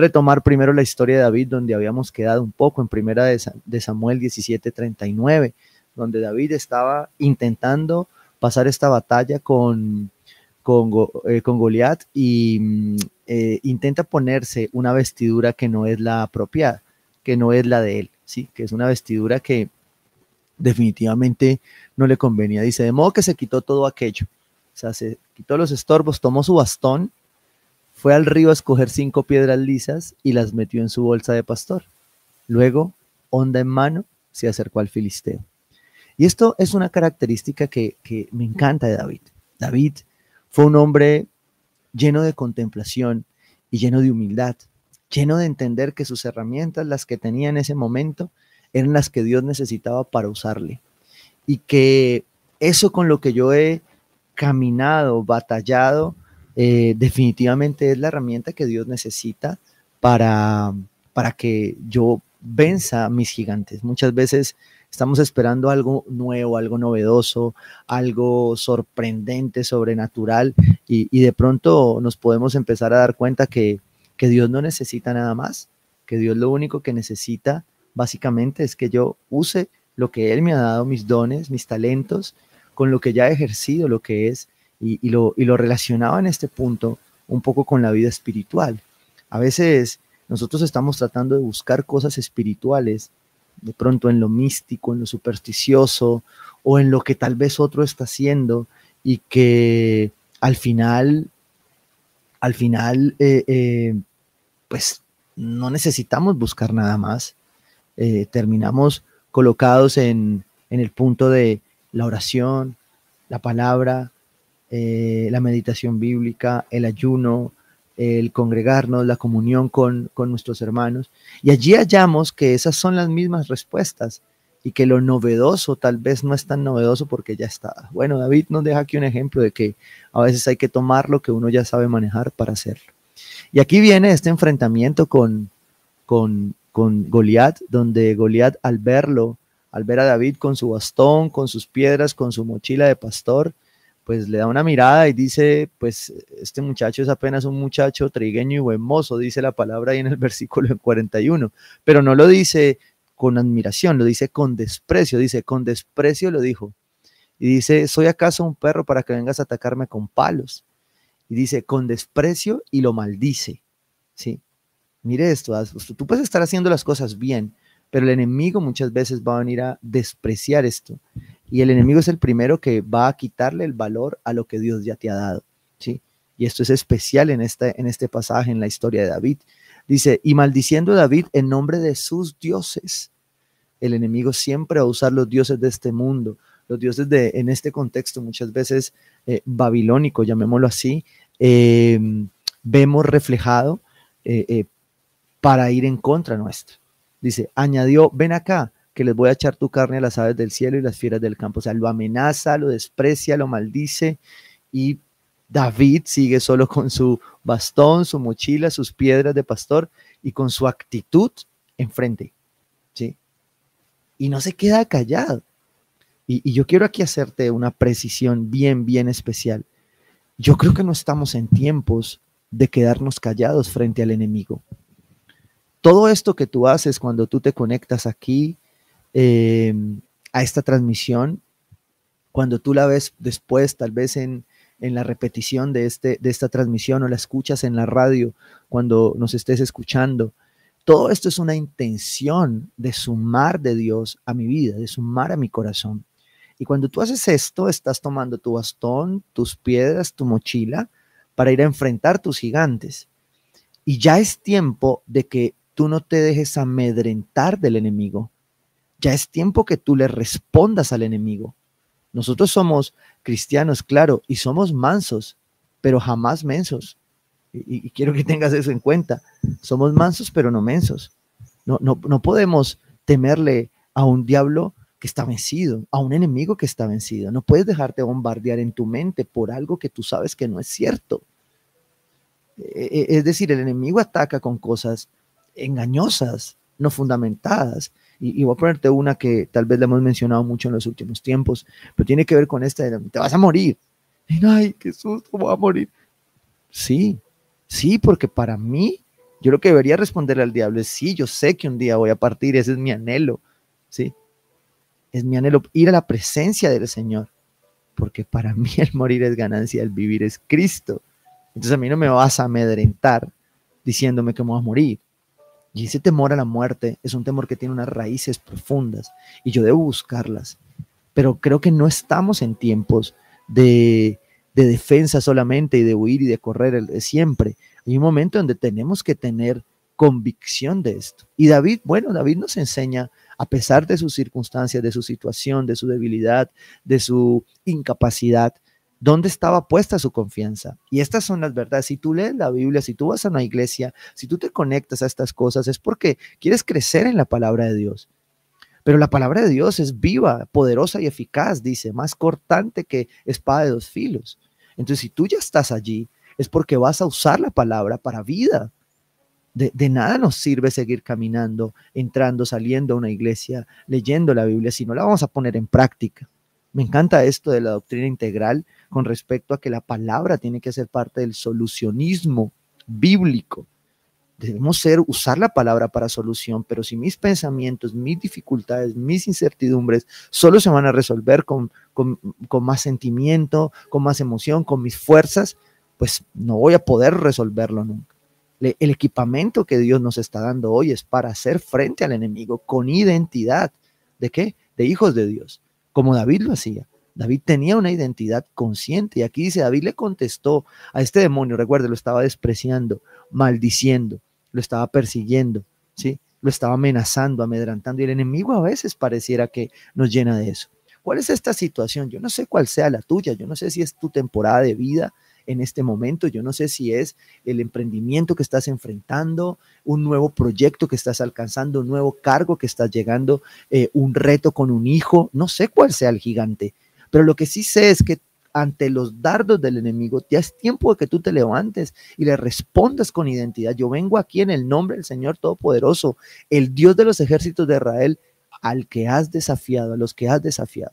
Retomar primero la historia de David, donde habíamos quedado un poco en primera de Samuel 17:39, donde David estaba intentando pasar esta batalla con, con, eh, con Goliat y mm, eh, intenta ponerse una vestidura que no es la apropiada, que no es la de él, ¿sí? que es una vestidura que definitivamente no le convenía. Dice, de modo que se quitó todo aquello. O sea, se quitó los estorbos, tomó su bastón, fue al río a escoger cinco piedras lisas y las metió en su bolsa de pastor. Luego, onda en mano, se acercó al filisteo. Y esto es una característica que, me encanta de David. David fue un hombre lleno de contemplación y lleno de humildad, lleno de entender que sus herramientas, las que tenía en ese momento, eran las que Dios necesitaba para usarle. Y que eso con lo que yo he caminado, batallado, eh, definitivamente es la herramienta que Dios necesita para, para que yo venza mis gigantes. Muchas veces Estamos esperando algo nuevo, algo novedoso, algo sorprendente, sobrenatural, y, de pronto nos podemos empezar a dar cuenta que, que Dios no necesita nada más, que Dios lo único que necesita básicamente es que yo use lo que Él me ha dado, mis dones, mis talentos, con lo que ya he ejercido, lo que es, y, lo, y lo relacionaba en este punto un poco con la vida espiritual. A veces nosotros estamos tratando de buscar cosas espirituales de pronto en lo místico, en lo supersticioso o en lo que tal vez otro está haciendo y que al final, al final, eh, eh, pues no necesitamos buscar nada más. Eh, terminamos colocados en, el punto de la oración, la palabra, la meditación bíblica, el ayuno, el congregarnos, la comunión con, nuestros hermanos. Y allí hallamos que esas son las mismas respuestas y que lo novedoso tal vez no es tan novedoso porque ya está. Bueno, David nos deja aquí un ejemplo de que a veces hay que tomar lo que uno ya sabe manejar para hacerlo. Y aquí viene este enfrentamiento con, con, con Goliat, donde Goliat al verlo, al ver a David con su bastón, con sus piedras, con su mochila de pastor, pues le da una mirada y dice, pues este muchacho es apenas un muchacho trigueño y buen mozo, dice la palabra ahí en el versículo 41, pero no lo dice con admiración, lo dice con desprecio, dice, con desprecio lo dijo. Y dice, ¿soy acaso un perro para que vengas a atacarme con palos? Y dice, con desprecio y lo maldice. ¿Sí? Mire esto, tú puedes estar haciendo las cosas bien, pero el enemigo muchas veces va a venir a despreciar esto. Y el enemigo es el primero que va a quitarle el valor a lo que Dios ya te ha dado. ¿sí? Y esto es especial en este, en este pasaje, en la historia de David. Dice, y maldiciendo a David en nombre de sus dioses. El enemigo siempre va a usar los dioses de este mundo, los dioses de, en este contexto, muchas veces eh, babilónico, llamémoslo así, em, vemos reflejado eh, eh, para ir en contra nuestra. Dice, añadió, ven acá, que les voy a echar tu carne a las aves del cielo y las fieras del campo. O sea, lo amenaza, lo desprecia, lo maldice y David sigue solo con su bastón, su mochila, sus piedras de pastor y con su actitud enfrente. ¿sí? Y no se queda callado. Y, y yo quiero aquí hacerte una precisión bien, bien especial. Yo creo que no estamos en tiempos de quedarnos callados frente al enemigo todo esto que tú haces cuando tú te conectas aquí eh, a esta transmisión, cuando tú la ves después, tal vez en, la repetición de, este, de esta transmisión o la escuchas en la radio cuando nos estés escuchando, todo esto es una intención de sumar de Dios a mi vida, de sumar a mi corazón. Y cuando tú haces esto, estás tomando tu bastón, tus piedras, tu mochila para ir a enfrentar tus gigantes. Y ya es tiempo de que tú no te dejes amedrentar del enemigo. Ya es tiempo que tú le respondas al enemigo. Nosotros somos cristianos, claro, y somos mansos, pero jamás mensos. Y, quiero que tengas eso en cuenta. Somos mansos, pero no mensos. No, no, no podemos temerle a un diablo que está vencido, a un enemigo que está vencido. No puedes dejarte bombardear en tu mente por algo que tú sabes que no es cierto. E, e, es decir, el enemigo ataca con cosas engañosas, no fundamentadas. Y, voy a ponerte una que tal vez le hemos mencionado mucho en los últimos tiempos, pero tiene que ver con esta de, te vas a morir. Y, ay, qué susto, voy a morir. Sí, sí, porque para mí Yo lo que debería responderle al diablo es, sí, yo sé que un día voy a partir, ese es mi anhelo, ¿sí? Es mi anhelo ir a la presencia del Señor, porque para mí el morir es ganancia, el vivir es Cristo. Entonces a mí no me vas a amedrentar diciéndome que me voy a morir. Y ese temor a la muerte es un temor que tiene unas raíces profundas y yo debo buscarlas. Pero creo que no estamos en tiempos de, de defensa solamente y de huir y de correr de siempre. Hay un momento donde tenemos que tener convicción de esto. Y David, bueno, David nos enseña, a pesar de sus circunstancias, de su situación, de su debilidad, de su incapacidad, dónde estaba puesta su confianza. Y estas son las verdades. Si tú lees la Biblia, si tú vas a una iglesia, si tú te conectas a estas cosas, es porque quieres crecer en la palabra de Dios. Pero la palabra de Dios es viva, poderosa y eficaz, dice, más cortante que espada de dos filos. Entonces, si tú ya estás allí, es porque vas a usar la palabra para vida. De, de, nada nos sirve seguir caminando, entrando, saliendo a una iglesia, leyendo la Biblia, si no la vamos a poner en práctica. Me encanta esto de la doctrina integral con respecto a que la palabra tiene que ser parte del solucionismo bíblico. Debemos ser, usar la palabra para solución, pero si mis pensamientos, mis dificultades, mis incertidumbres solo se van a resolver con, con, con más sentimiento, con más emoción, con mis fuerzas, pues no voy a poder resolverlo nunca. El equipamiento que Dios nos está dando hoy es para hacer frente al enemigo con identidad. ¿De qué? De hijos de Dios como David lo hacía. David tenía una identidad consciente y aquí dice, David le contestó a este demonio, recuerde, lo estaba despreciando, maldiciendo, lo estaba persiguiendo, ¿sí? Lo estaba amenazando, amedrantando y el enemigo a veces pareciera que nos llena de eso. ¿Cuál es esta situación? Yo no sé cuál sea la tuya, yo no sé si es tu temporada de vida, en este momento. Yo no sé si es el emprendimiento que estás enfrentando, un nuevo proyecto que estás alcanzando, un nuevo cargo que estás llegando, eh, un reto con un hijo. No sé cuál sea el gigante, pero lo que sí sé es que ante los dardos del enemigo, ya es tiempo de que tú te levantes y le respondas con identidad. Yo vengo aquí en el nombre del Señor Todopoderoso, el Dios de los ejércitos de Israel, al que has desafiado, a los que has desafiado,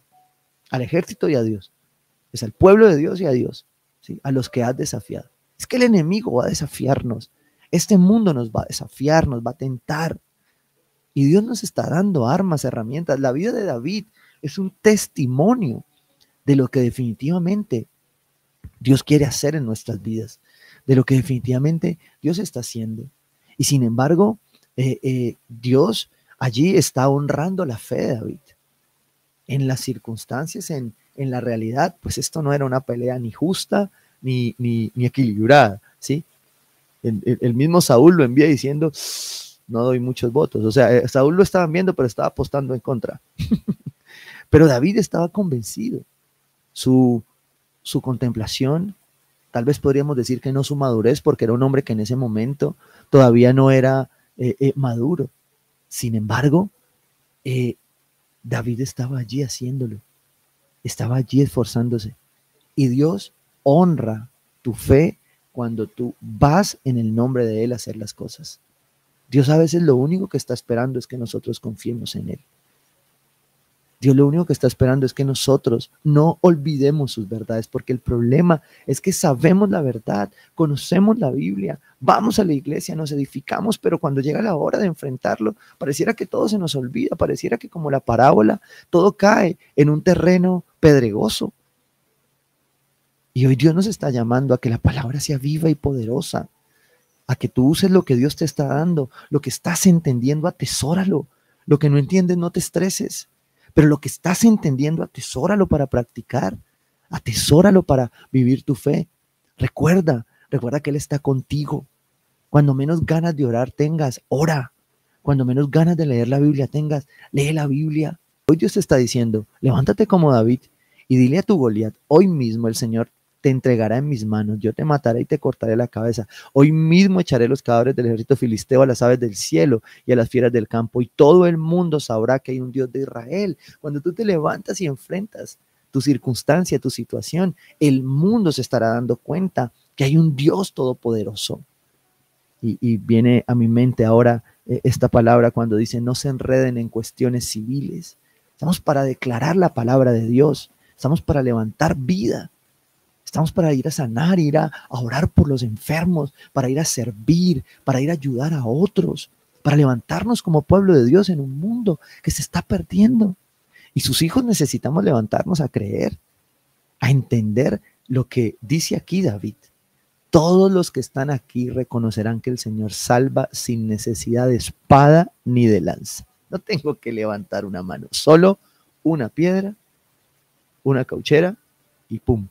al ejército y a Dios. Es al pueblo de Dios y a Dios a los que has desafiado. Es que el enemigo va a desafiarnos. Este mundo nos va a desafiar, nos va a tentar. Y Dios nos está dando armas, herramientas. La vida de David es un testimonio de lo que definitivamente Dios quiere hacer en nuestras vidas, de lo que definitivamente Dios está haciendo. Y sin embargo, eh, eh, Dios allí está honrando la fe de David. En las circunstancias, en, en la realidad, pues esto no era una pelea ni justa ni, ni, equilibrada, ¿sí? El, mismo Saúl lo envía diciendo, no doy muchos votos. O sea, eh, Saúl lo estaban viendo, pero estaba apostando en contra. pero David estaba convencido. Su, su contemplación, tal vez podríamos decir que no su madurez, porque era un hombre que en ese momento todavía no era eh, eh, maduro. Sin embargo, David estaba allí haciéndolo estaba allí esforzándose. Y Dios honra tu fe cuando tú vas en el nombre de Él a hacer las cosas. Dios a veces lo único que está esperando es que nosotros confiemos en Él. Dios lo único que está esperando es que nosotros no olvidemos sus verdades, porque el problema es que sabemos la verdad, conocemos la Biblia, vamos a la iglesia, nos edificamos, pero cuando llega la hora de enfrentarlo, pareciera que todo se nos olvida, pareciera que como la parábola, todo cae en un terreno pedregoso. Y hoy Dios nos está llamando a que la palabra sea viva y poderosa, a que tú uses lo que Dios te está dando, lo que estás entendiendo, atesóralo, lo que no entiendes, no te estreses pero lo que estás entendiendo, atesóralo para practicar, atesóralo para vivir tu fe. Recuerda, recuerda que Él está contigo. Cuando menos ganas de orar tengas, ora. Cuando menos ganas de leer la Biblia tengas, lee la Biblia. Hoy Dios te está diciendo, levántate como David y dile a tu Goliat, hoy mismo el Señor te entregará en mis manos, yo te mataré y te cortaré la cabeza. Hoy mismo echaré los cadáveres del ejército filisteo a las aves del cielo y a las fieras del campo, y todo el mundo sabrá que hay un Dios de Israel. Cuando tú te levantas y enfrentas tu circunstancia, tu situación, el mundo se estará dando cuenta que hay un Dios todopoderoso. Y, viene a mi mente ahora eh, esta palabra cuando dice, no se enreden en cuestiones civiles. Estamos para declarar la palabra de Dios, estamos para levantar vida Estamos para ir a sanar, ir a, orar por los enfermos, para ir a servir, para ir a ayudar a otros, para levantarnos como pueblo de Dios en un mundo que se está perdiendo. Y sus hijos necesitamos levantarnos a creer, a entender lo que dice aquí David. Todos los que están aquí reconocerán que el Señor salva sin necesidad de espada ni de lanza. No tengo que levantar una mano, solo una piedra, una cauchera y pum,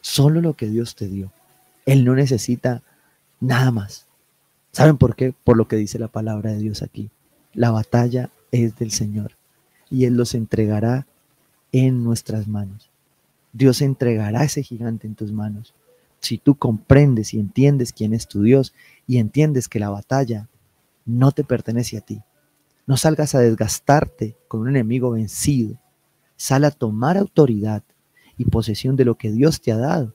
Solo lo que Dios te dio. Él no necesita nada más. ¿Saben por qué? Por lo que dice la palabra de Dios aquí. La batalla es del Señor y Él los entregará en nuestras manos. Dios entregará ese gigante en tus manos. Si tú comprendes y entiendes quién es tu Dios y entiendes que la batalla no te pertenece a ti, no salgas a desgastarte con un enemigo vencido. Sal a tomar autoridad y posesión de lo que Dios te ha dado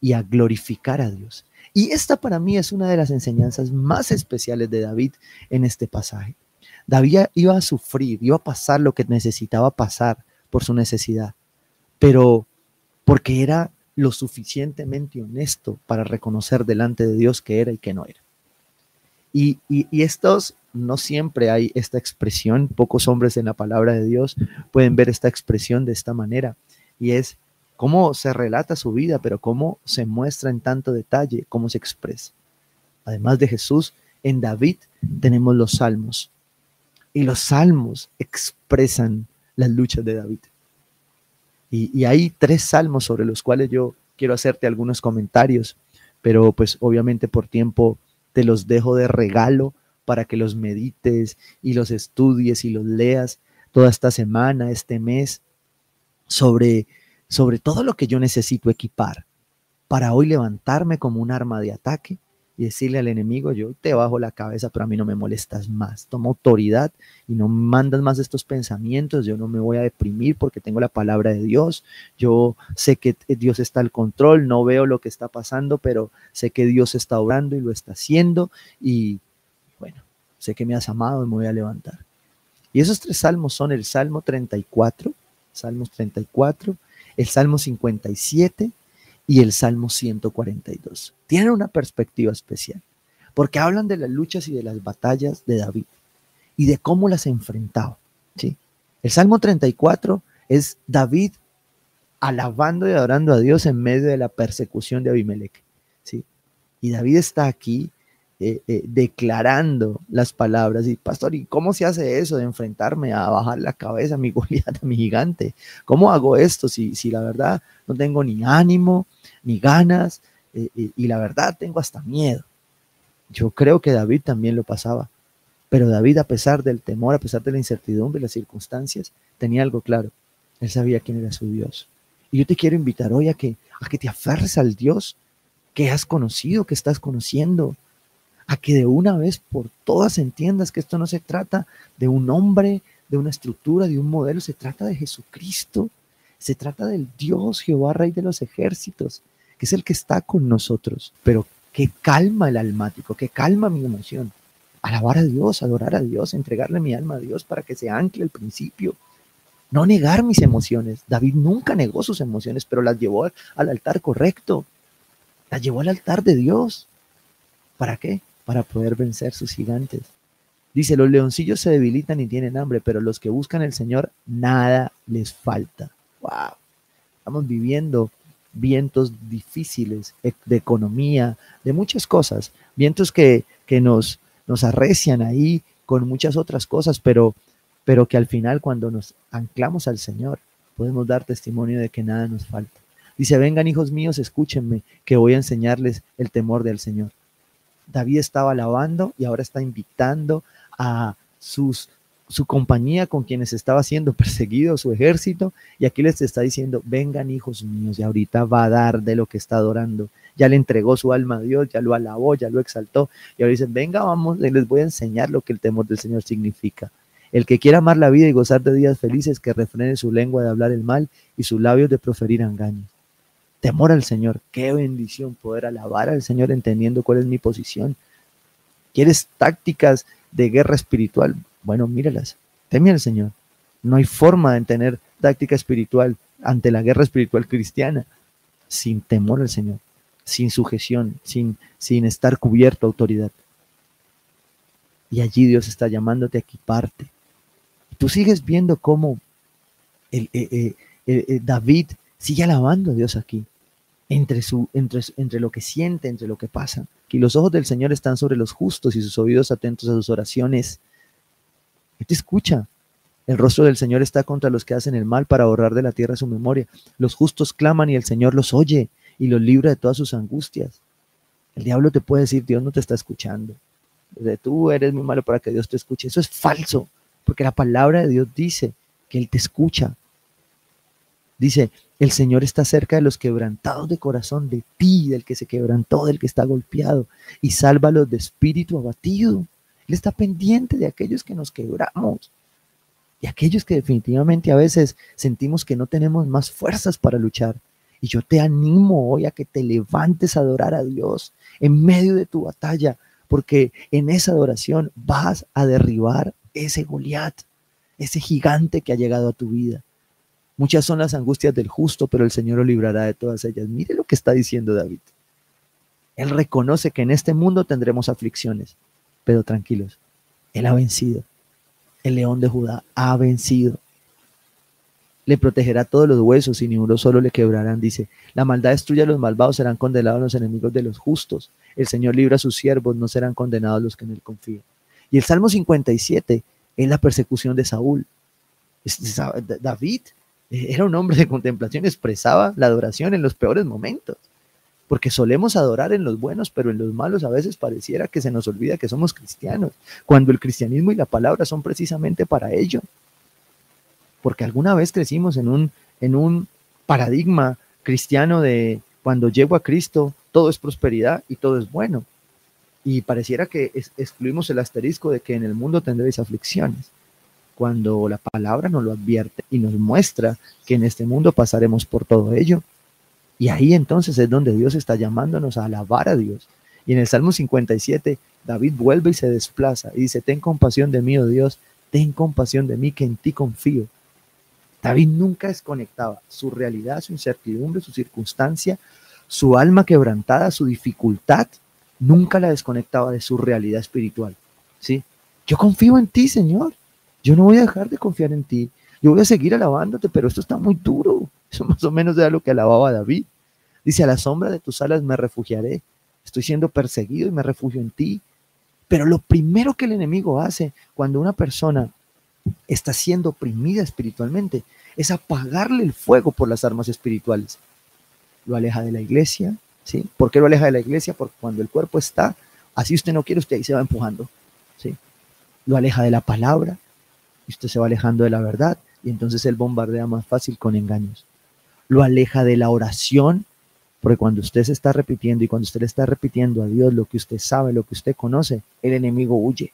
y a glorificar a Dios. Y esta para mí es una de las enseñanzas más especiales de David en este pasaje. David iba a sufrir, iba a pasar lo que necesitaba pasar por su necesidad, pero porque era lo suficientemente honesto para reconocer delante de Dios que era y que no era. Y, y, estos, no siempre hay esta expresión, pocos hombres en la palabra de Dios pueden ver esta expresión de esta manera, y es cómo se relata su vida, pero cómo se muestra en tanto detalle, cómo se expresa. Además de Jesús, en David tenemos los salmos. Y los salmos expresan las luchas de David. Y, hay tres salmos sobre los cuales yo quiero hacerte algunos comentarios, pero pues obviamente por tiempo te los dejo de regalo para que los medites y los estudies y los leas toda esta semana, este mes, sobre sobre todo lo que yo necesito equipar para hoy levantarme como un arma de ataque y decirle al enemigo, yo te bajo la cabeza, pero a mí no me molestas más. Toma autoridad y no mandas más estos pensamientos. Yo no me voy a deprimir porque tengo la palabra de Dios. Yo sé que Dios está al control, no veo lo que está pasando, pero sé que Dios está obrando y lo está haciendo. Y bueno, sé que me has amado y me voy a levantar. Y esos tres salmos son el Salmo 34, Salmos 34, el Salmo 57 y el Salmo 142. Tienen una perspectiva especial, porque hablan de las luchas y de las batallas de David y de cómo las enfrentaba. ¿sí? El Salmo 34 es David alabando y adorando a Dios en medio de la persecución de Abimelech. ¿sí? Y David está aquí eh, eh, declarando las palabras. Y pastor, ¿y cómo se hace eso de enfrentarme a bajar la cabeza mi Goliat, mi gigante? ¿Cómo hago esto si, si la verdad no tengo ni ánimo, ni ganas, eh, y la verdad tengo hasta miedo? Yo creo que David también lo pasaba. Pero David, a pesar del temor, a pesar de la incertidumbre, las circunstancias, tenía algo claro. Él sabía quién era su Dios. Y yo te quiero invitar hoy a que, a que te aferres al Dios que has conocido, que estás conociendo, a que de una vez por todas entiendas que esto no se trata de un hombre, de una estructura, de un modelo, se trata de Jesucristo, se trata del Dios Jehová, Rey de los ejércitos, que es el que está con nosotros, pero que calma el almático, que calma mi emoción. Alabar a Dios, adorar a Dios, entregarle mi alma a Dios para que se ancle el principio. No negar mis emociones. David nunca negó sus emociones, pero las llevó al altar correcto. Las llevó al altar de Dios. ¿Para qué? Para poder vencer sus gigantes. Dice, los leoncillos se debilitan y tienen hambre, pero los que buscan el Señor, nada les falta. ¡Wow! Estamos viviendo vientos difíciles de economía, de muchas cosas, vientos que, que nos, nos arrecian ahí con muchas otras cosas, pero, pero que al final cuando nos anclamos al Señor, podemos dar testimonio de que nada nos falta. Dice, vengan hijos míos, escúchenme, que voy a enseñarles el temor del Señor. David estaba alabando y ahora está invitando a sus, su compañía con quienes estaba siendo perseguido, su ejército, y aquí les está diciendo, vengan hijos míos, y ahorita va a dar de lo que está adorando. Ya le entregó su alma a Dios, ya lo alabó, ya lo exaltó, y ahora dicen, venga, vamos, les voy a enseñar lo que el temor del Señor significa. El que quiera amar la vida y gozar de días felices, que refrene su lengua de hablar el mal y sus labios de proferir engaños temor al Señor. Qué bendición poder alabar al Señor entendiendo cuál es mi posición. ¿Quieres tácticas de guerra espiritual? Bueno, míralas. Teme al Señor. No hay forma de tener táctica espiritual ante la guerra espiritual cristiana. sin temor al Señor, sin sujeción, sin, sin estar cubierto autoridad. Y allí Dios está llamándote a equiparte. Tú sigues viendo cómo el, eh, eh, eh, David sigue alabando a Dios aquí, entre, su, entre, entre lo que siente, entre lo que pasa. Que los ojos del Señor están sobre los justos y sus oídos atentos a sus oraciones. Él te escucha. El rostro del Señor está contra los que hacen el mal para borrar de la tierra su memoria. Los justos claman y el Señor los oye y los libra de todas sus angustias. El diablo te puede decir, Dios no te está escuchando. De tú eres muy malo para que Dios te escuche. Eso es falso, porque la palabra de Dios dice que Él te escucha. Dice, el Señor está cerca de los quebrantados de corazón, de ti, del que se quebrantó, del que está golpeado, y sálvalos de espíritu abatido. Él está pendiente de aquellos que nos quebramos y aquellos que definitivamente a veces sentimos que no tenemos más fuerzas para luchar. Y yo te animo hoy a que te levantes a adorar a Dios en medio de tu batalla, porque en esa adoración vas a derribar ese Goliat, ese gigante que ha llegado a tu vida. Muchas son las angustias del justo, pero el Señor lo librará de todas ellas. Mire lo que está diciendo David. Él reconoce que en este mundo tendremos aflicciones, pero tranquilos, Él ha vencido. El león de Judá ha vencido. Le protegerá todos los huesos y ni uno solo le quebrarán. Dice, la maldad destruye a los malvados, serán condenados los enemigos de los justos. El Señor libra a sus siervos, no serán condenados los que en él confían. Y el Salmo 57 es la persecución de Saúl. David era un hombre de contemplación, expresaba la adoración en los peores momentos, porque solemos adorar en los buenos, pero en los malos a veces pareciera que se nos olvida que somos cristianos, cuando el cristianismo y la palabra son precisamente para ello. Porque alguna vez crecimos en un, en un paradigma cristiano de cuando llego a Cristo, todo es prosperidad y todo es bueno. Y pareciera que excluimos el asterisco de que en el mundo tendréis aflicciones cuando la palabra nos lo advierte y nos muestra que en este mundo pasaremos por todo ello. Y ahí entonces es donde Dios está llamándonos a alabar a Dios. Y en el Salmo 57, David vuelve y se desplaza y dice, ten compasión de mí, oh Dios, ten compasión de mí, que en ti confío. David nunca desconectaba su realidad, su incertidumbre, su circunstancia, su alma quebrantada, su dificultad, nunca la desconectaba de su realidad espiritual. ¿sí? Yo confío en ti, Señor. Yo no voy a dejar de confiar en ti. Yo voy a seguir alabándote, pero esto está muy duro. Eso más o menos era lo que alababa David. Dice, a la sombra de tus alas me refugiaré. Estoy siendo perseguido y me refugio en ti. Pero lo primero que el enemigo hace cuando una persona está siendo oprimida espiritualmente es apagarle el fuego por las armas espirituales. Lo aleja de la iglesia, ¿sí? ¿Por qué lo aleja de la iglesia? Porque cuando el cuerpo está, así usted no quiere, usted ahí se va empujando, ¿sí? Lo aleja de la palabra, usted se va alejando de la verdad y entonces él bombardea más fácil con engaños. Lo aleja de la oración, porque cuando usted se está repitiendo y cuando usted le está repitiendo a Dios lo que usted sabe, lo que usted conoce, el enemigo huye.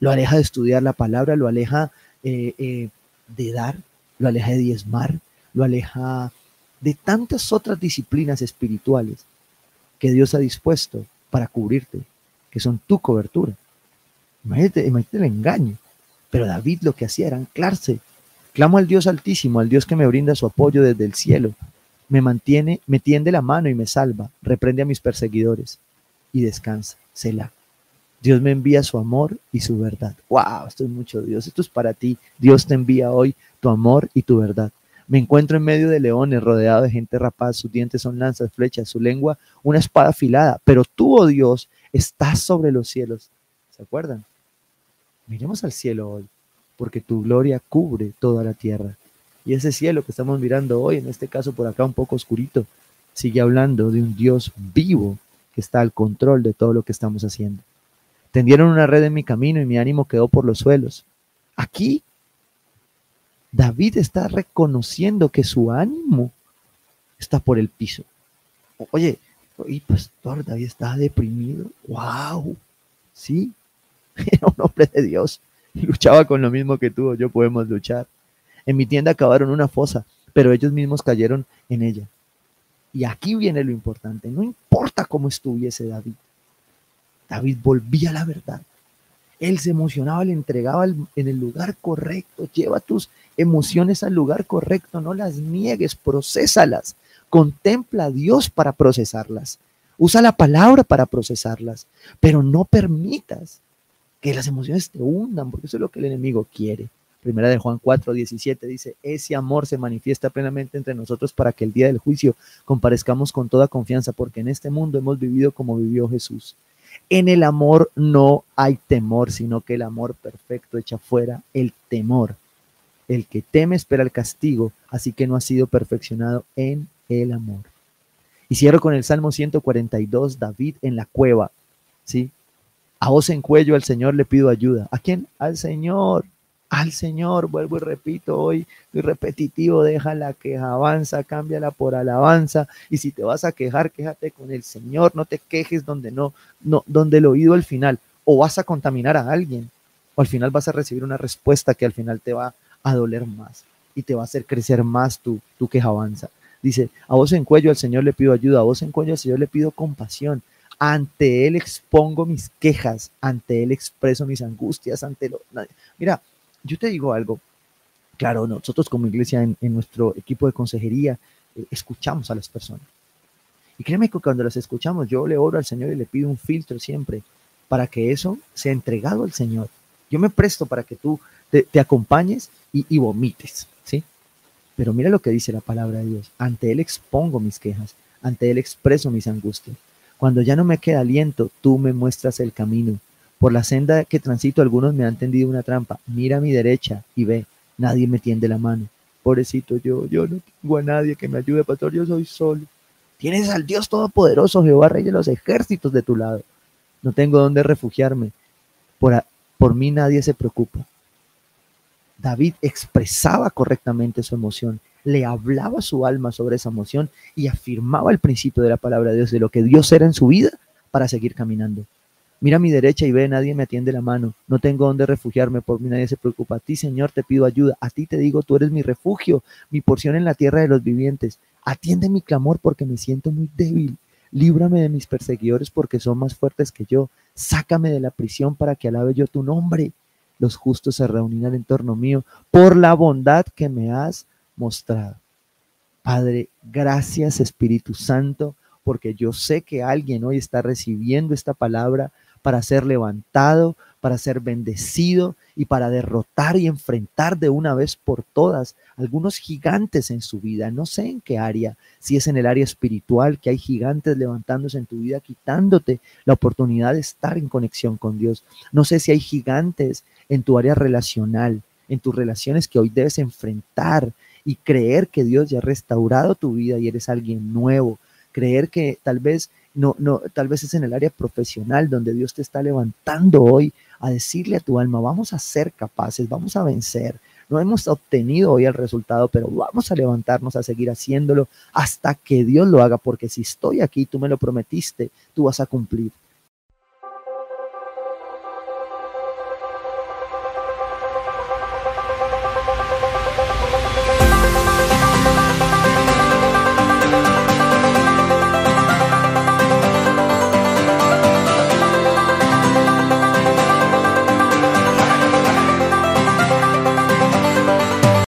Lo aleja de estudiar la palabra, lo aleja eh, eh, de dar, lo aleja de diezmar, lo aleja de tantas otras disciplinas espirituales que Dios ha dispuesto para cubrirte, que son tu cobertura. Imagínate, imagínate el engaño. Pero David lo que hacía era anclarse. Clamo al Dios altísimo, al Dios que me brinda su apoyo desde el cielo. Me mantiene, me tiende la mano y me salva. Reprende a mis perseguidores y descansa. Selah. Dios me envía su amor y su verdad. ¡Wow! Esto es mucho Dios. Esto es para ti. Dios te envía hoy tu amor y tu verdad. Me encuentro en medio de leones, rodeado de gente rapaz. Sus dientes son lanzas, flechas, su lengua una espada afilada. Pero tú, oh Dios, estás sobre los cielos. ¿Se acuerdan? Miremos al cielo hoy, porque tu gloria cubre toda la tierra. Y ese cielo que estamos mirando hoy, en este caso por acá un poco oscurito, sigue hablando de un Dios vivo que está al control de todo lo que estamos haciendo. Tendieron una red en mi camino y mi ánimo quedó por los suelos. Aquí David está reconociendo que su ánimo está por el piso. Oye, oye, pastor, David está deprimido. ¡Wow! Sí, era un hombre de Dios y luchaba con lo mismo que tú o yo podemos luchar. En mi tienda acabaron una fosa, pero ellos mismos cayeron en ella. Y aquí viene lo importante, no importa cómo estuviese David. David volvía a la verdad. Él se emocionaba, le entregaba en el lugar correcto. Lleva tus emociones al lugar correcto, no las niegues, procesalas, Contempla a Dios para procesarlas. Usa la palabra para procesarlas, pero no permitas que las emociones te hundan, porque eso es lo que el enemigo quiere. Primera de Juan 4, 17 dice, ese amor se manifiesta plenamente entre nosotros para que el día del juicio comparezcamos con toda confianza, porque en este mundo hemos vivido como vivió Jesús. En el amor no hay temor, sino que el amor perfecto echa fuera el temor. El que teme espera el castigo, así que no ha sido perfeccionado en el amor. Y cierro con el Salmo 142, David en la cueva, ¿sí? A voz en cuello al Señor le pido ayuda. ¿A quién? Al Señor. Al Señor, vuelvo y repito, hoy soy repetitivo, deja la queja, avanza, cámbiala por alabanza, y si te vas a quejar, quéjate con el Señor, no te quejes donde no, no, donde el oído al final, o vas a contaminar a alguien, o al final vas a recibir una respuesta que al final te va a doler más. Y te va a hacer crecer más tu, tu queja avanza. Dice, a vos en cuello al Señor le pido ayuda, a vos en cuello al Señor le pido compasión, ante Él expongo mis quejas, ante Él expreso mis angustias, ante lo... Mira, yo te digo algo, claro, nosotros como iglesia en, nuestro equipo de consejería eh, escuchamos a las personas. Y créeme que cuando las escuchamos, yo le oro al Señor y le pido un filtro siempre para que eso sea entregado al Señor. Yo me presto para que tú te, acompañes y, y, vomites, ¿sí? Pero mira lo que dice la palabra de Dios. Ante Él expongo mis quejas, ante Él expreso mis angustias. Cuando ya no me queda aliento, tú me muestras el camino. Por la senda que transito algunos me han tendido una trampa. Mira a mi derecha y ve, nadie me tiende la mano. Pobrecito yo, yo no tengo a nadie que me ayude, pastor, yo soy solo. Tienes al Dios Todopoderoso, Jehová, Rey de los ejércitos de tu lado. No tengo dónde refugiarme. Por, por mí nadie se preocupa. David expresaba correctamente su emoción, le hablaba su alma sobre esa emoción y afirmaba el principio de la palabra de Dios, de lo que Dios era en su vida para seguir caminando. Mira a mi derecha y ve, nadie me atiende la mano. No tengo dónde refugiarme, por mí nadie se preocupa. A ti, Señor, te pido ayuda. A ti te digo, tú eres mi refugio, mi porción en la tierra de los vivientes. Atiende mi clamor porque me siento muy débil. Líbrame de mis perseguidores porque son más fuertes que yo. Sácame de la prisión para que alabe yo tu nombre. Los justos se reunirán en torno mío por la bondad que me has mostrado. Padre, gracias Espíritu Santo, porque yo sé que alguien hoy está recibiendo esta palabra para ser levantado, para ser bendecido y para derrotar y enfrentar de una vez por todas algunos gigantes en su vida. No sé en qué área, si es en el área espiritual, que hay gigantes levantándose en tu vida, quitándote la oportunidad de estar en conexión con Dios. No sé si hay gigantes en tu área relacional, en tus relaciones que hoy debes enfrentar y creer que Dios ya ha restaurado tu vida y eres alguien nuevo. Creer que tal vez no, no, tal vez es en el área profesional donde Dios te está levantando hoy a decirle a tu alma, vamos a ser capaces, vamos a vencer. No hemos obtenido hoy el resultado, pero vamos a levantarnos a seguir haciéndolo hasta que Dios lo haga, porque si estoy aquí, tú me lo prometiste, tú vas a cumplir.